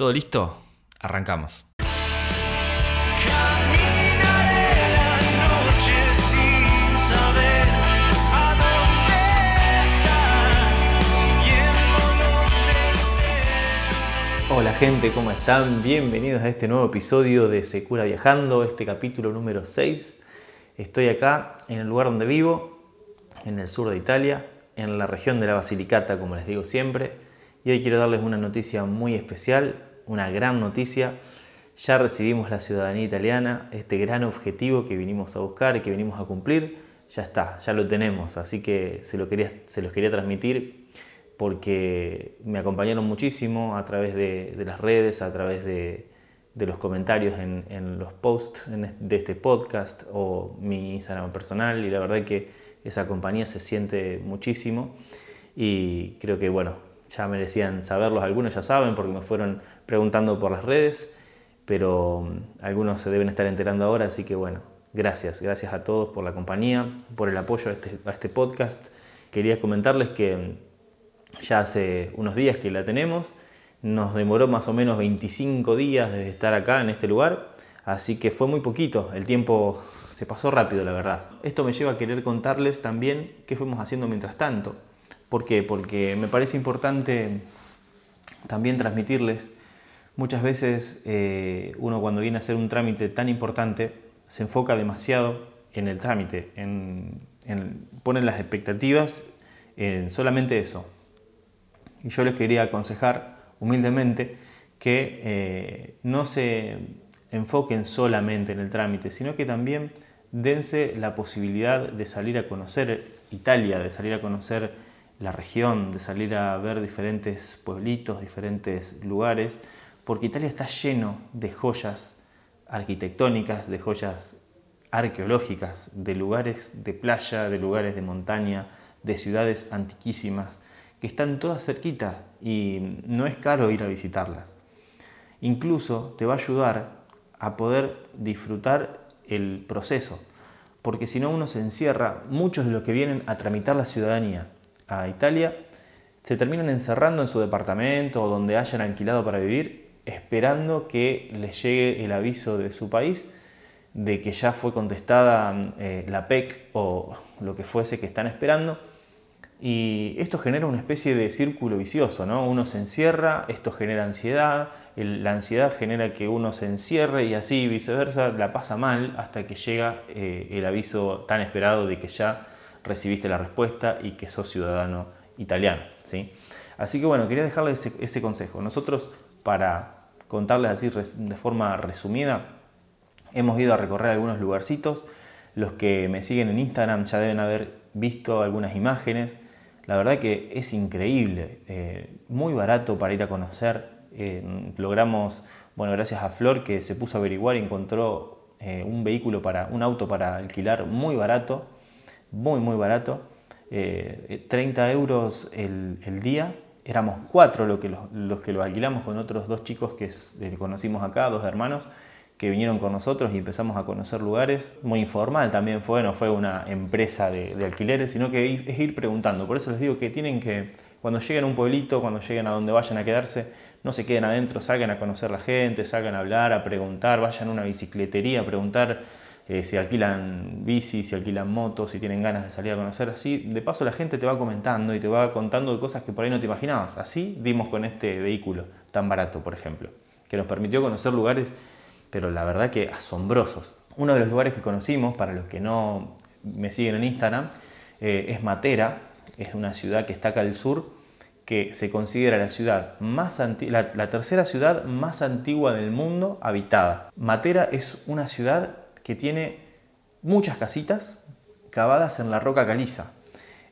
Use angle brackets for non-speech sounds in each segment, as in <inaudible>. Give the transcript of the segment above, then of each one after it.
¿Todo listo? Arrancamos. Hola gente, ¿cómo están? Bienvenidos a este nuevo episodio de Secura Viajando, este capítulo número 6. Estoy acá en el lugar donde vivo, en el sur de Italia, en la región de la Basilicata, como les digo siempre. Y hoy quiero darles una noticia muy especial, una gran noticia. Ya recibimos la ciudadanía italiana, este gran objetivo que vinimos a buscar y que vinimos a cumplir, ya está, ya lo tenemos. Así que se, lo quería, se los quería transmitir porque me acompañaron muchísimo a través de, las redes, a través de, los comentarios en, los posts de este podcast o mi Instagram personal y la verdad que esa compañía se siente muchísimo y creo que bueno, ya merecían saberlos, algunos ya saben porque me fueron preguntando por las redes, pero mm, algunos se deben estar enterando ahora, así que bueno, gracias, gracias a todos por la compañía, por el apoyo a este, a este podcast. Quería comentarles que mm, ya hace unos días que la tenemos. Nos demoró más o menos 25 días desde estar acá en este lugar, así que fue muy poquito. El tiempo se pasó rápido, la verdad. Esto me lleva a querer contarles también qué fuimos haciendo mientras tanto. ¿Por qué? Porque me parece importante también transmitirles. Muchas veces eh, uno cuando viene a hacer un trámite tan importante se enfoca demasiado en el trámite, en, en- pone las expectativas en solamente eso. Y yo les quería aconsejar humildemente que eh, no se enfoquen solamente en el trámite, sino que también dense la posibilidad de salir a conocer Italia, de salir a conocer la región, de salir a ver diferentes pueblitos, diferentes lugares, porque Italia está lleno de joyas arquitectónicas, de joyas arqueológicas, de lugares de playa, de lugares de montaña, de ciudades antiquísimas, que están todas cerquitas y no es caro ir a visitarlas. Incluso te va a ayudar a poder disfrutar el proceso, porque si no uno se encierra, muchos de los que vienen a tramitar la ciudadanía a Italia se terminan encerrando en su departamento o donde hayan alquilado para vivir, esperando que les llegue el aviso de su país de que ya fue contestada eh, la PEC o lo que fuese que están esperando. Y esto genera una especie de círculo vicioso, ¿no? Uno se encierra, esto genera ansiedad, la ansiedad genera que uno se encierre y así viceversa, la pasa mal hasta que llega eh, el aviso tan esperado de que ya recibiste la respuesta y que sos ciudadano italiano, ¿sí? Así que bueno, quería dejarles ese, consejo. Nosotros, para contarles así de forma resumida, Hemos ido a recorrer algunos lugarcitos. Los que me siguen en Instagram ya deben haber visto algunas imágenes. La verdad que es increíble, eh, muy barato para ir a conocer. Eh, logramos, bueno, gracias a Flor que se puso a averiguar y encontró eh, un vehículo para, un auto para alquilar muy barato, muy muy barato. Eh, 30 euros el, el día. Éramos cuatro los que, los, los que lo alquilamos con otros dos chicos que eh, conocimos acá, dos hermanos que vinieron con nosotros y empezamos a conocer lugares. Muy informal también fue, no fue una empresa de, alquileres, sino que es ir preguntando. Por eso les digo que tienen que, cuando lleguen a un pueblito, cuando lleguen a donde vayan a quedarse, no se queden adentro, salgan a conocer la gente, salgan a hablar, a preguntar, vayan a una bicicletería a preguntar eh, si alquilan bici, si alquilan motos, si tienen ganas de salir a conocer. Así, de paso la gente te va comentando y te va contando cosas que por ahí no te imaginabas. Así dimos con este vehículo tan barato, por ejemplo, que nos permitió conocer lugares pero la verdad que asombrosos. Uno de los lugares que conocimos, para los que no me siguen en Instagram, eh, es Matera, es una ciudad que está acá al sur, que se considera la ciudad más la tercera ciudad más antigua del mundo habitada. Matera es una ciudad que tiene muchas casitas cavadas en la roca caliza.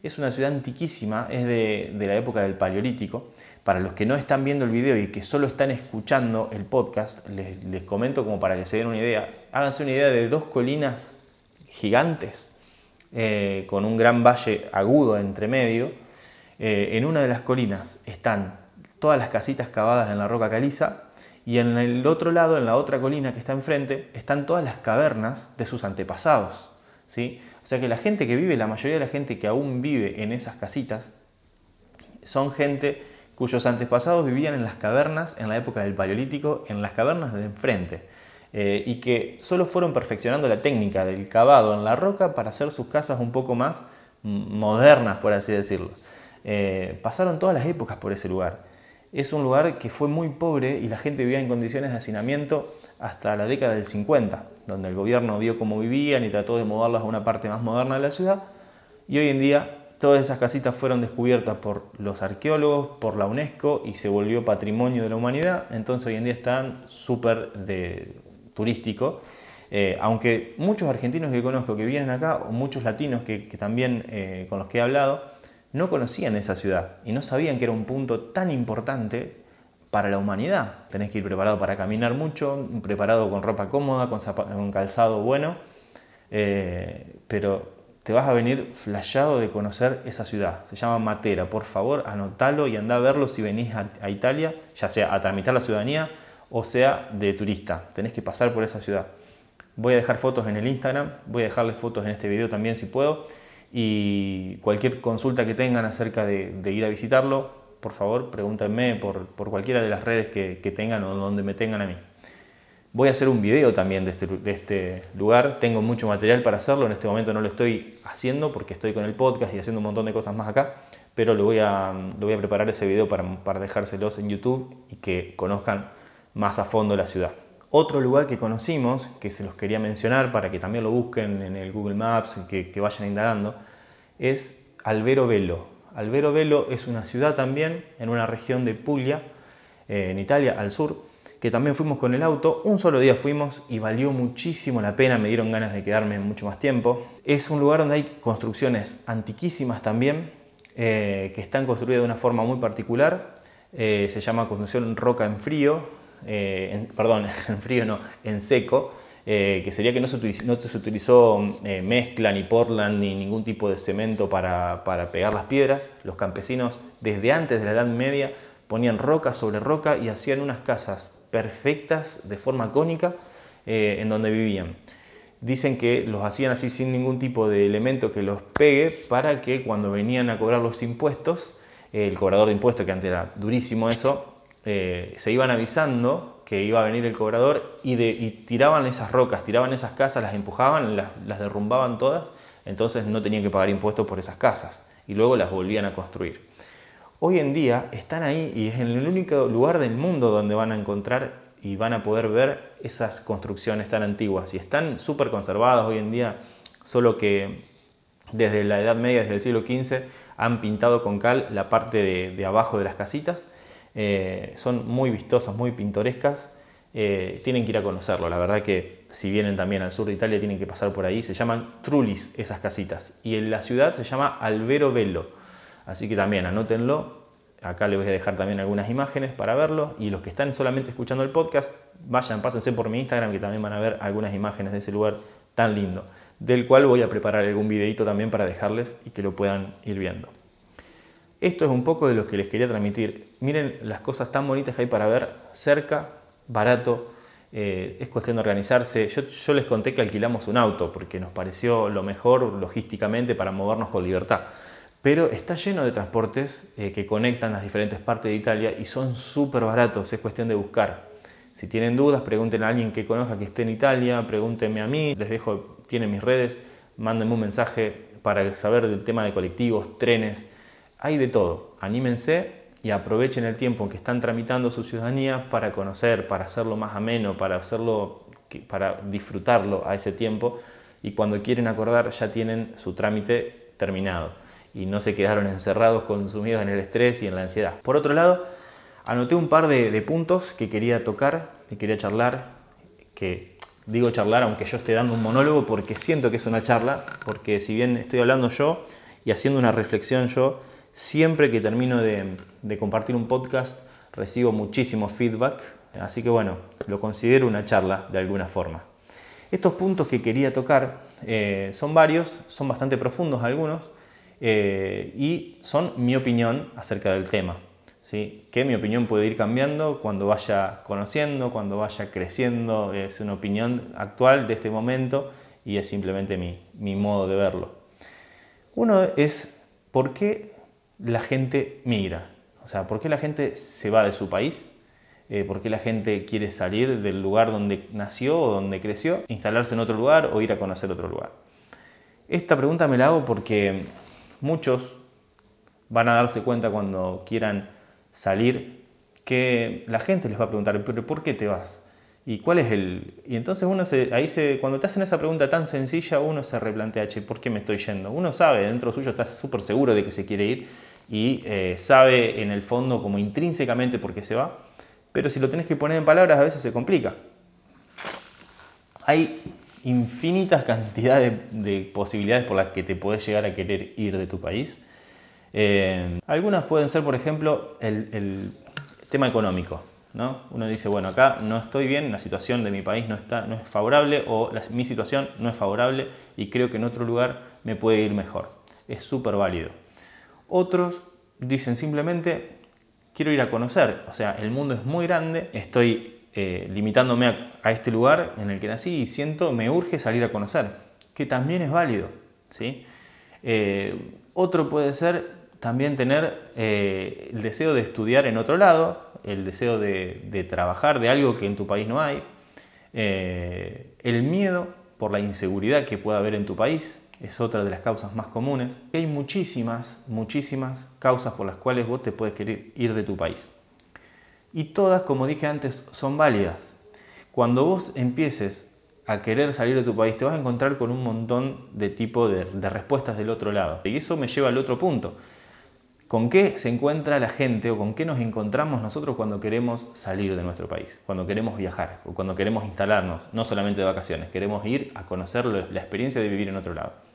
Es una ciudad antiquísima, es de, la época del Paleolítico. Para los que no están viendo el video y que solo están escuchando el podcast, les, les comento como para que se den una idea. Háganse una idea de dos colinas gigantes eh, con un gran valle agudo entre medio. Eh, en una de las colinas están todas las casitas cavadas en la roca caliza y en el otro lado, en la otra colina que está enfrente, están todas las cavernas de sus antepasados. ¿sí? O sea que la gente que vive, la mayoría de la gente que aún vive en esas casitas, son gente cuyos antepasados vivían en las cavernas en la época del Paleolítico, en las cavernas de enfrente, eh, y que solo fueron perfeccionando la técnica del cavado en la roca para hacer sus casas un poco más modernas, por así decirlo. Eh, pasaron todas las épocas por ese lugar. Es un lugar que fue muy pobre y la gente vivía en condiciones de hacinamiento hasta la década del 50, donde el gobierno vio cómo vivían y trató de moverlas a una parte más moderna de la ciudad. Y hoy en día todas esas casitas fueron descubiertas por los arqueólogos, por la UNESCO y se volvió patrimonio de la humanidad. Entonces hoy en día están súper turístico. Eh, aunque muchos argentinos que conozco que vienen acá, o muchos latinos que, que también eh, con los que he hablado, no conocían esa ciudad y no sabían que era un punto tan importante para la humanidad. Tenés que ir preparado para caminar mucho, preparado con ropa cómoda, con, calzado bueno, eh, pero te vas a venir flashado de conocer esa ciudad. Se llama Matera. Por favor, anótalo y anda a verlo si venís a, a Italia, ya sea a tramitar la ciudadanía o sea de turista. Tenés que pasar por esa ciudad. Voy a dejar fotos en el Instagram, voy a dejarles fotos en este video también si puedo. Y cualquier consulta que tengan acerca de, ir a visitarlo, por favor, pregúntenme por, por cualquiera de las redes que, que, tengan o donde me tengan a mí. Voy a hacer un video también de este, de este, lugar, tengo mucho material para hacerlo, en este momento no lo estoy haciendo porque estoy con el podcast y haciendo un montón de cosas más acá, pero lo voy a, lo voy a preparar ese video para, para dejárselos en YouTube y que conozcan más a fondo la ciudad. Otro lugar que conocimos, que se los quería mencionar para que también lo busquen en el Google Maps, que, que vayan indagando, es Albero Velo. Albero Velo es una ciudad también en una región de Puglia, eh, en Italia, al sur, que también fuimos con el auto. Un solo día fuimos y valió muchísimo la pena, me dieron ganas de quedarme mucho más tiempo. Es un lugar donde hay construcciones antiquísimas también, eh, que están construidas de una forma muy particular. Eh, se llama construcción roca en frío, eh, en, perdón, <laughs> en frío no, en seco, eh, que sería que no se utilizó, no se utilizó eh, mezcla, ni Portland, ni ningún tipo de cemento para, para, pegar las piedras. Los campesinos, desde antes de la Edad Media, ponían roca sobre roca y hacían unas casas perfectas de forma cónica en donde vivían. Dicen que los hacían así sin ningún tipo de elemento que los pegue para que cuando venían a cobrar los impuestos, el cobrador de impuestos, que antes era durísimo eso, eh, se iban avisando que iba a venir el cobrador y, tiraban esas rocas, tiraban esas casas, las empujaban, las, derrumbaban todas, entonces no tenían que pagar impuestos por esas casas y luego las volvían a construir. Hoy en día están ahí y es el único lugar del mundo donde van a encontrar y van a poder ver esas construcciones tan antiguas y están súper conservadas hoy en día, solo que desde la Edad Media, desde el siglo XV, han pintado con cal la parte de abajo de las casitas eh, son muy vistosas, muy pintorescas. Eh, tienen que ir a conocerlo. La verdad que si vienen también al sur de Italia tienen que pasar por ahí. Se llaman Trulis esas casitas. Y en la ciudad se llama Albero Bello. Así que también anótenlo. Acá les voy a dejar también algunas imágenes para verlo. Y los que están solamente escuchando el podcast, vayan, pásense por mi Instagram que también van a ver algunas imágenes de ese lugar tan lindo. Del cual voy a preparar algún videito también para dejarles y que lo puedan ir viendo. Esto es un poco de lo que les quería transmitir. Miren las cosas tan bonitas que hay para ver cerca, barato. Eh, es cuestión de organizarse. Yo, les conté que alquilamos un auto porque nos pareció lo mejor logísticamente para movernos con libertad. Pero está lleno de transportes eh, que conectan las diferentes partes de Italia y son súper baratos. Es cuestión de buscar. Si tienen dudas, pregunten a alguien que conozca que esté en Italia, pregúntenme a mí. Les dejo, tienen mis redes. Mándenme un mensaje para saber del tema de colectivos, trenes hay de todo. Anímense y aprovechen el tiempo en que están tramitando su ciudadanía para conocer, para hacerlo más ameno, para hacerlo, para disfrutarlo a ese tiempo y cuando quieren acordar ya tienen su trámite terminado y no se quedaron encerrados, consumidos en el estrés y en la ansiedad. Por otro lado, anoté un par de, puntos que quería tocar, que quería charlar, que digo charlar aunque yo esté dando un monólogo porque siento que es una charla, porque si bien estoy hablando yo y haciendo una reflexión yo, Siempre que termino de, compartir un podcast recibo muchísimo feedback, así que bueno, lo considero una charla de alguna forma. Estos puntos que quería tocar eh, son varios, son bastante profundos algunos eh, y son mi opinión acerca del tema. ¿sí? Que mi opinión puede ir cambiando cuando vaya conociendo, cuando vaya creciendo, es una opinión actual de este momento y es simplemente mi, mi modo de verlo. Uno es por qué la gente migra. O sea, ¿por qué la gente se va de su país? Eh, ¿Por qué la gente quiere salir del lugar donde nació o donde creció, instalarse en otro lugar o ir a conocer otro lugar? Esta pregunta me la hago porque muchos van a darse cuenta cuando quieran salir que la gente les va a preguntar, pero ¿por qué te vas? ¿Y cuál es el...? Y entonces uno se, ahí cuando te hacen esa pregunta tan sencilla, uno se replantea, che, ¿por qué me estoy yendo? Uno sabe, dentro suyo está súper seguro de que se quiere ir y eh, sabe en el fondo como intrínsecamente por qué se va, pero si lo tenés que poner en palabras a veces se complica. Hay infinitas <laughs> cantidades de posibilidades por las que te podés llegar a querer ir de tu país. Eh, algunas pueden ser, por ejemplo, el, el tema económico. ¿no? Uno dice, bueno, acá no estoy bien, la situación de mi país no, está, no es favorable o la- mi situación no es favorable y creo que en otro lugar me puede ir mejor. Es súper válido. Otros dicen simplemente, quiero ir a conocer, o sea, el mundo es muy grande, estoy eh, limitándome a, este lugar en el que nací y siento, me urge salir a conocer, que también es válido. ¿sí? Eh, otro puede ser también tener eh, el deseo de estudiar en otro lado, el deseo de, de trabajar de algo que en tu país no hay, el miedo por la inseguridad que pueda haber en tu país es otra de las causas más comunes. Hay muchísimas, muchísimas causas por las cuales vos te puedes querer ir de tu país. Y todas, como dije antes, son válidas. Cuando vos empieces a querer salir de tu país, te vas a encontrar con un montón de tipo de, de respuestas del otro lado. Y eso me lleva al otro punto. ¿Con qué se encuentra la gente o con qué nos encontramos nosotros cuando queremos salir de nuestro país? Cuando queremos viajar o cuando queremos instalarnos, no solamente de vacaciones, queremos ir a conocer la experiencia de vivir en otro lado.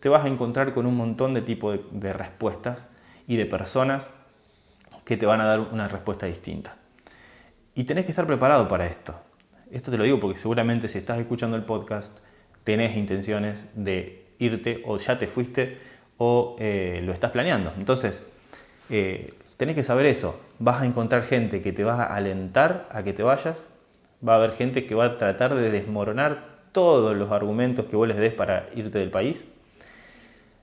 Te vas a encontrar con un montón de tipo de, de respuestas y de personas que te van a dar una respuesta distinta. Y tenés que estar preparado para esto. Esto te lo digo porque seguramente si estás escuchando el podcast tenés intenciones de irte o ya te fuiste o eh, lo estás planeando. Entonces, eh, tenés que saber eso. Vas a encontrar gente que te va a alentar a que te vayas. Va a haber gente que va a tratar de desmoronar todos los argumentos que vos les des para irte del país.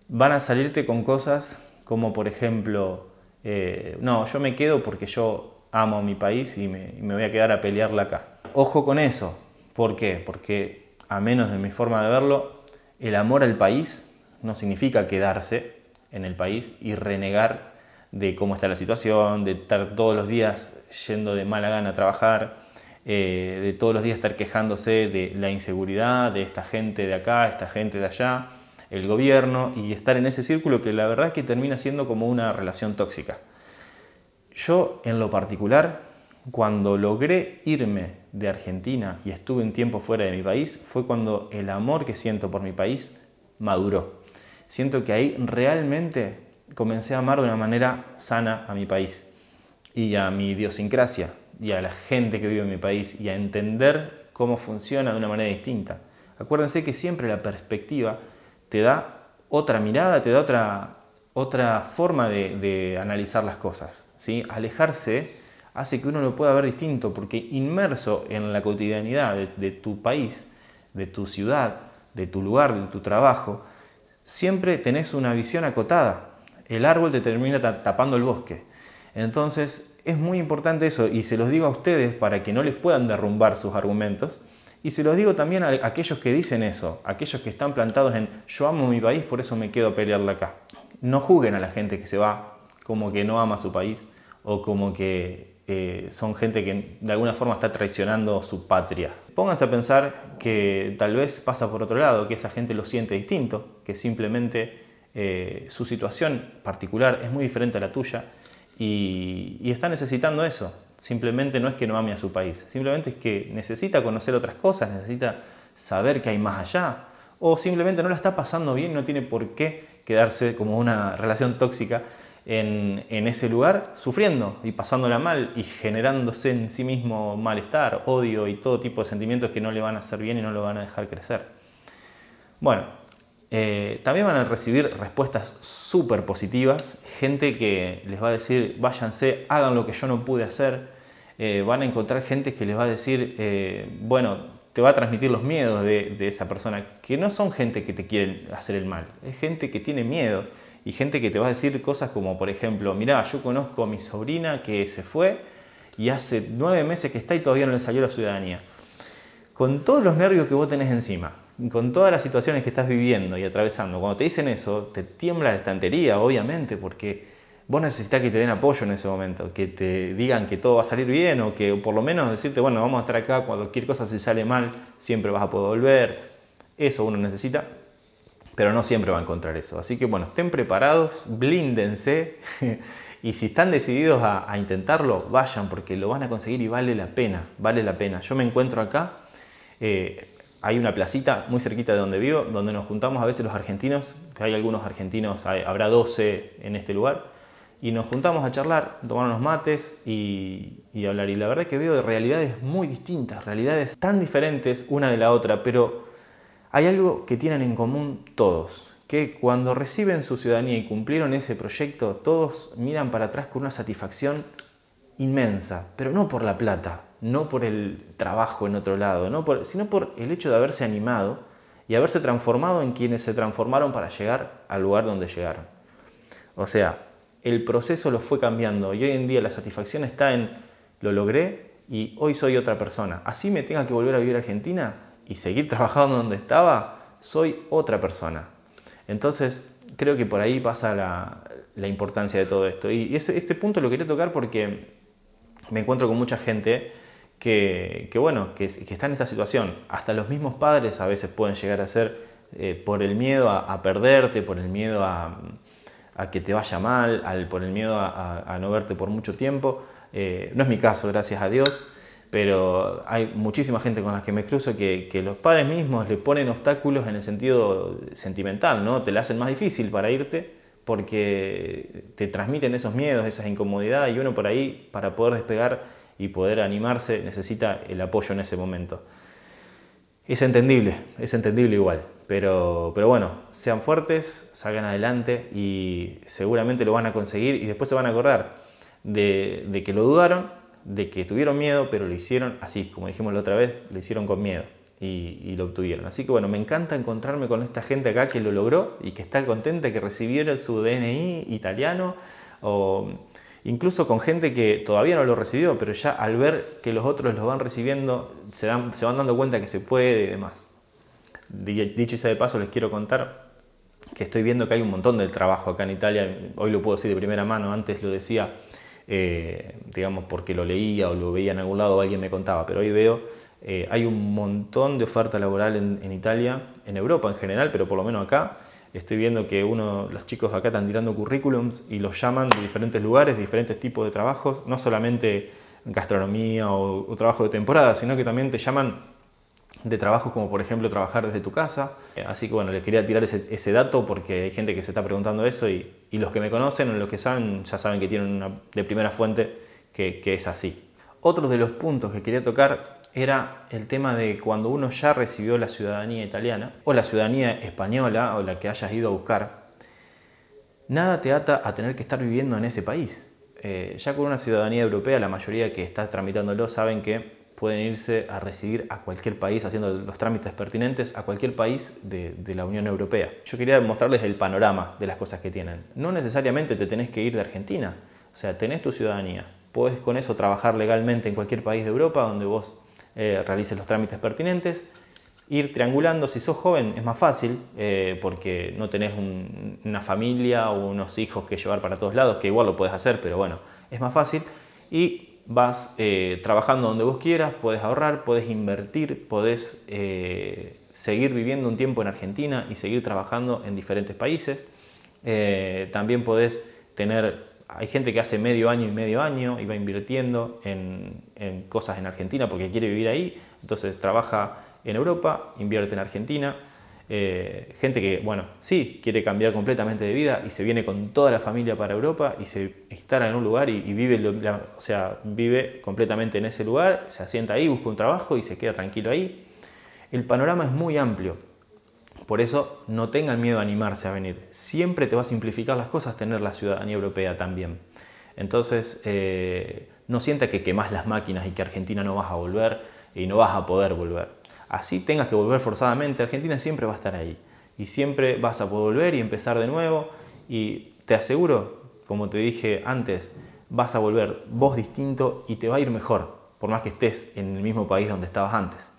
Van a salirte con cosas como, por ejemplo, eh, no, yo me quedo porque yo amo a mi país y me, voy a quedar a pelearla acá. Ojo con eso. ¿Por qué? Porque, a menos de mi forma de verlo, el amor al país no significa quedarse en el país y renegar de cómo está la situación, de estar todos los días yendo de mala gana a trabajar, eh, de todos los días estar quejándose de la inseguridad, de esta gente de acá, esta gente de allá, el gobierno, y estar en ese círculo que la verdad es que termina siendo como una relación tóxica. Yo, en lo particular, cuando logré irme de Argentina y estuve un tiempo fuera de mi país, fue cuando el amor que siento por mi país maduró. Siento que ahí realmente comencé a amar de una manera sana a mi país y a mi idiosincrasia y a la gente que vive en mi país y a entender cómo funciona de una manera distinta. Acuérdense que siempre la perspectiva te da otra mirada, te da otra, otra forma de, de analizar las cosas. ¿sí? Alejarse hace que uno lo pueda ver distinto, porque inmerso en la cotidianidad de, de tu país, de tu ciudad, de tu lugar, de tu trabajo, siempre tenés una visión acotada. El árbol te termina ta- tapando el bosque. Entonces es muy importante eso y se los digo a ustedes para que no les puedan derrumbar sus argumentos. Y se los digo también a aquellos que dicen eso, aquellos que están plantados en yo amo mi país, por eso me quedo a pelearla acá. No juzguen a la gente que se va como que no ama su país o como que eh, son gente que de alguna forma está traicionando su patria. Pónganse a pensar que tal vez pasa por otro lado, que esa gente lo siente distinto, que simplemente eh, su situación particular es muy diferente a la tuya y, y está necesitando eso. Simplemente no es que no ame a su país, simplemente es que necesita conocer otras cosas, necesita saber que hay más allá, o simplemente no la está pasando bien, no tiene por qué quedarse como una relación tóxica en, en ese lugar, sufriendo y pasándola mal y generándose en sí mismo malestar, odio y todo tipo de sentimientos que no le van a hacer bien y no lo van a dejar crecer. Bueno, eh, también van a recibir respuestas súper positivas, gente que les va a decir, váyanse, hagan lo que yo no pude hacer. Eh, van a encontrar gente que les va a decir, eh, bueno, te va a transmitir los miedos de, esa persona, que no son gente que te quieren hacer el mal, es gente que tiene miedo y gente que te va a decir cosas como, por ejemplo, mirá, yo conozco a mi sobrina que se fue y hace nueve meses que está y todavía no le salió la ciudadanía. Con todos los nervios que vos tenés encima, con todas las situaciones que estás viviendo y atravesando, cuando te dicen eso, te tiembla la estantería, obviamente, porque vos necesitas que te den apoyo en ese momento, que te digan que todo va a salir bien o que por lo menos decirte, bueno, vamos a estar acá, cualquier cosa si sale mal, siempre vas a poder volver. Eso uno necesita, pero no siempre va a encontrar eso. Así que bueno, estén preparados, blíndense <laughs> y si están decididos a, intentarlo, vayan porque lo van a conseguir y vale la pena, vale la pena. Yo me encuentro acá. eh, hay una placita muy cerquita de donde vivo, donde nos juntamos a veces los argentinos, hay algunos argentinos, hay- habrá 12 en este lugar, y nos juntamos a charlar, tomar unos mates y, hablar. Y la verdad es que veo de realidades muy distintas, realidades tan diferentes una de la otra, pero hay algo que tienen en común todos, que cuando reciben su ciudadanía y cumplieron ese proyecto, todos miran para atrás con una satisfacción inmensa, pero no por la plata, no por el trabajo en otro lado, sino por el hecho de haberse animado y haberse transformado en quienes se transformaron para llegar al lugar donde llegaron. O sea, el proceso lo fue cambiando y hoy en día la satisfacción está en lo logré y hoy soy otra persona. Así me tenga que volver a vivir a Argentina y seguir <laughs> trabajando donde estaba, soy otra persona. Entonces, creo que por ahí pasa la, importancia de todo esto. Y este punto lo quería tocar porque me encuentro con mucha gente que, bueno, que, está en esta situación. Hasta los mismos padres a veces pueden llegar a ser eh, por el miedo a, perderte, por el miedo a, que te vaya mal, al- por el miedo a, no verte por mucho tiempo. Eh, no es mi caso, gracias a Dios, pero hay muchísima gente con la que me cruzo que, que los padres mismos le ponen obstáculos en el sentido sentimental, ¿no? Te la hacen más difícil para irte porque te transmiten esos miedos, esas incomodidades y uno por ahí, para poder despegar y poder animarse, necesita el apoyo en ese momento. Es entendible, es entendible igual, pero, pero bueno, sean fuertes, salgan adelante y seguramente lo van a conseguir y después se van a acordar de, que lo dudaron, de que tuvieron miedo, pero lo hicieron así, como dijimos la otra vez, lo hicieron con miedo y, lo obtuvieron. Así que bueno, me encanta encontrarme con esta gente acá que lo logró y que está contenta que recibieron su DNI italiano incluso con gente que todavía no lo recibió, pero ya al ver que los otros lo van recibiendo, se, van dando cuenta que se puede y demás. Di- Dicho sea de paso, les quiero contar que estoy viendo que hay un montón de trabajo acá en Italia. Hoy lo puedo decir de primera mano, antes lo decía, eh, digamos, porque lo leía o lo veía en algún lado o alguien me contaba, pero hoy veo, eh, hay un montón de oferta laboral en Italia, en Europa en general, pero por lo menos acá. Estoy viendo que uno, los chicos acá están tirando currículums y los llaman de diferentes lugares, diferentes tipos de trabajos, no solamente gastronomía o, trabajo de temporada, sino que también te llaman de trabajos como por ejemplo trabajar desde tu casa. Eh, Así que bueno, les quería tirar ese, dato porque hay gente que se está preguntando eso y, los que me conocen o los que saben ya saben que tienen de primera fuente que, que es así. Otro de los puntos que quería tocar era el tema de cuando uno ya recibió la ciudadanía italiana o la ciudadanía española o la que hayas ido a buscar, nada te ata a tener que estar viviendo en ese país. Eh, ya con una ciudadanía europea, la mayoría que está tramitándolo saben que pueden irse a residir a cualquier país haciendo los trámites pertinentes a cualquier país de, de la Unión Europea. Yo quería mostrarles el panorama de las cosas que tienen. No necesariamente te tenés que ir de Argentina, o sea, tenés tu ciudadanía. Podés con eso trabajar legalmente en cualquier país de Europa donde vos eh, realices los trámites pertinentes ir triangulando. Si sos joven es más fácil eh, porque no tenés un- una familia o unos hijos que llevar para todos lados, que igual lo puedes hacer, pero bueno, es más fácil. Y vas eh, trabajando donde vos quieras, podés ahorrar, podés invertir, podés eh, seguir viviendo un tiempo en Argentina y seguir trabajando en diferentes países. Eh, también podés tener, hay gente que hace medio año y medio año y va invirtiendo en, cosas en Argentina porque quiere vivir ahí, entonces trabaja en Europa, invierte en Argentina. Eh, gente que, bueno, sí, quiere cambiar completamente de vida y se viene con toda la familia para Europa y se instala en un lugar y, vive, vive completamente en ese lugar, se asienta ahí, busca un trabajo y se queda tranquilo ahí. El panorama es muy amplio. Por eso no tengan miedo a animarse a venir. Siempre te va a simplificar las cosas tener la ciudadanía europea también. Entonces, eh, no sienta que quemás las máquinas y que Argentina no vas a volver y no vas a poder volver. Así tengas que volver forzadamente, Argentina siempre va a estar ahí. Y siempre vas a poder volver y empezar de nuevo. Y te aseguro, como te dije antes, vas a volver vos distinto y te va a ir mejor, por más que estés en el mismo país donde estabas antes.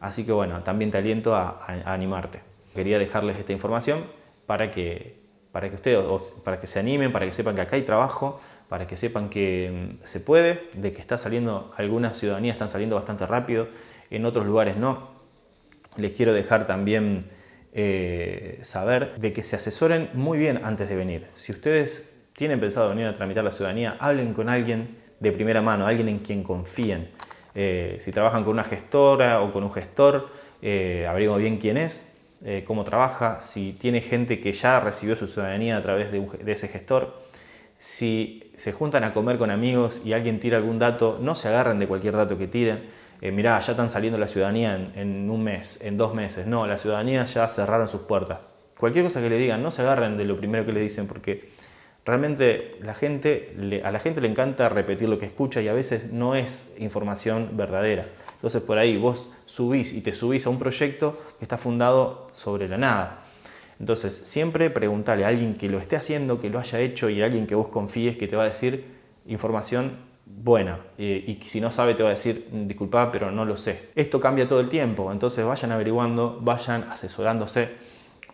Así que bueno, también te aliento a, animarte. Quería dejarles esta información para que, para que ustedes para que se animen, para que sepan que acá hay trabajo, para que sepan que mm, se puede, de que está saliendo, algunas ciudadanías están saliendo bastante rápido, en otros lugares no. Les quiero dejar también eh, saber de que se asesoren muy bien antes de venir. Si ustedes tienen pensado venir a tramitar la ciudadanía, hablen con alguien de primera mano, alguien en quien confíen. Eh, si trabajan con una gestora o con un gestor, eh, averigüen bien quién es, eh, cómo trabaja, si tiene gente que ya recibió su ciudadanía a través de, ese gestor. Si se juntan a comer con amigos y alguien tira algún dato, no se agarren de cualquier dato que tiren. Eh, mirá, ya están saliendo la ciudadanía en, en un mes, en dos meses. No, la ciudadanía ya cerraron sus puertas. Cualquier cosa que le digan, no se agarren de lo primero que le dicen, porque realmente la gente, a la gente le encanta repetir lo que escucha y a veces no es información verdadera. Entonces por ahí vos subís y te subís a un proyecto que está fundado sobre la nada. Entonces, siempre preguntale a alguien que lo esté haciendo, que lo haya hecho y a alguien que vos confíes que te va a decir información buena. Y si no sabe, te va a decir, disculpa, pero no lo sé. Esto cambia todo el tiempo, entonces vayan averiguando, vayan asesorándose,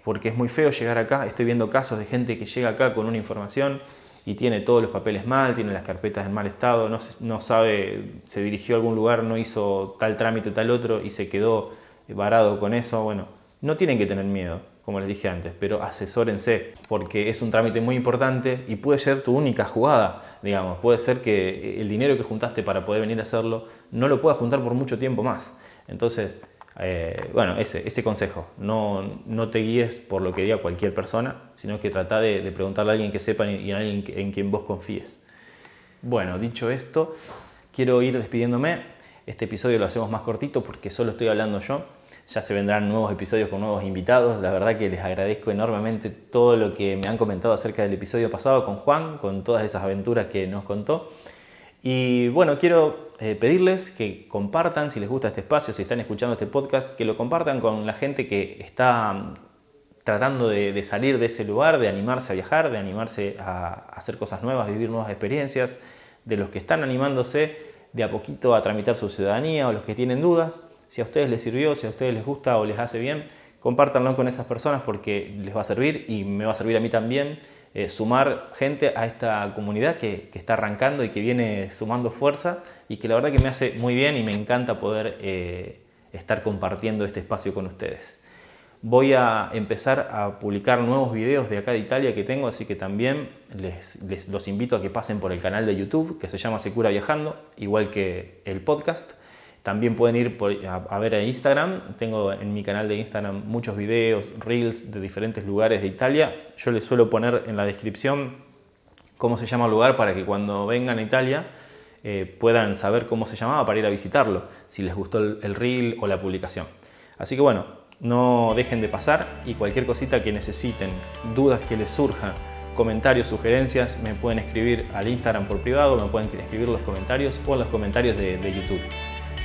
porque es muy feo llegar acá. Estoy viendo casos de gente que llega acá con una información y tiene todos los papeles mal, tiene las carpetas en mal estado, no, sabe, se dirigió a algún lugar, no hizo tal trámite, tal otro y se quedó varado con eso. Bueno, no tienen que tener miedo, como les dije antes, pero asesórense, porque es un trámite muy importante y puede ser tu única jugada, digamos. Puede ser que el dinero que juntaste para poder venir a hacerlo no lo puedas juntar por mucho tiempo más. Entonces, eh, bueno, ese, ese consejo, no, no te guíes por lo que diga cualquier persona, sino que trata de, de preguntarle a alguien que sepa y, a alguien en quien vos confíes. Bueno, dicho esto, quiero ir despidiéndome. Este episodio lo hacemos más cortito porque solo estoy hablando yo. Ya se vendrán nuevos episodios con nuevos invitados. La verdad que les agradezco enormemente todo lo que me han comentado acerca del episodio pasado con Juan, con todas esas aventuras que nos contó. Y bueno, quiero eh, pedirles que compartan, si les gusta este espacio, si están escuchando este podcast, que lo compartan con la gente que está mm, tratando de, salir de ese lugar, de animarse a viajar, de animarse a hacer cosas nuevas, vivir nuevas experiencias, de los que están animándose de a poquito a tramitar su ciudadanía o los que tienen dudas. Si a ustedes les sirvió, si a ustedes les gusta o les hace bien, compártanlo con esas personas porque les va a servir y me va a servir a mí también eh, sumar gente a esta comunidad que, está arrancando y que viene sumando fuerza y que la verdad que me hace muy bien y me encanta poder eh, estar compartiendo este espacio con ustedes. Voy a empezar a publicar nuevos videos de acá de Italia que tengo, así que también les, les- los invito a que pasen por el canal de YouTube que se llama Secura Viajando, igual que el podcast. También pueden ir por- a, a ver a Instagram. Tengo en mi canal de Instagram muchos videos, reels de diferentes lugares de Italia. Yo les suelo poner en la descripción cómo se llama el lugar para que cuando vengan a Italia eh, puedan saber cómo se llamaba para ir a visitarlo, si les gustó el, el reel o la publicación. Así que bueno, no dejen de pasar y cualquier cosita que necesiten, dudas que les surjan, comentarios, sugerencias, me pueden escribir al Instagram por privado, me pueden escribir los comentarios o en los comentarios de YouTube.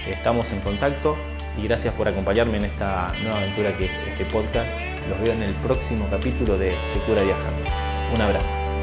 Estamos en contacto y gracias por acompañarme en esta nueva aventura que es este podcast. Los veo en el próximo capítulo de Secura Viajando. Un abrazo.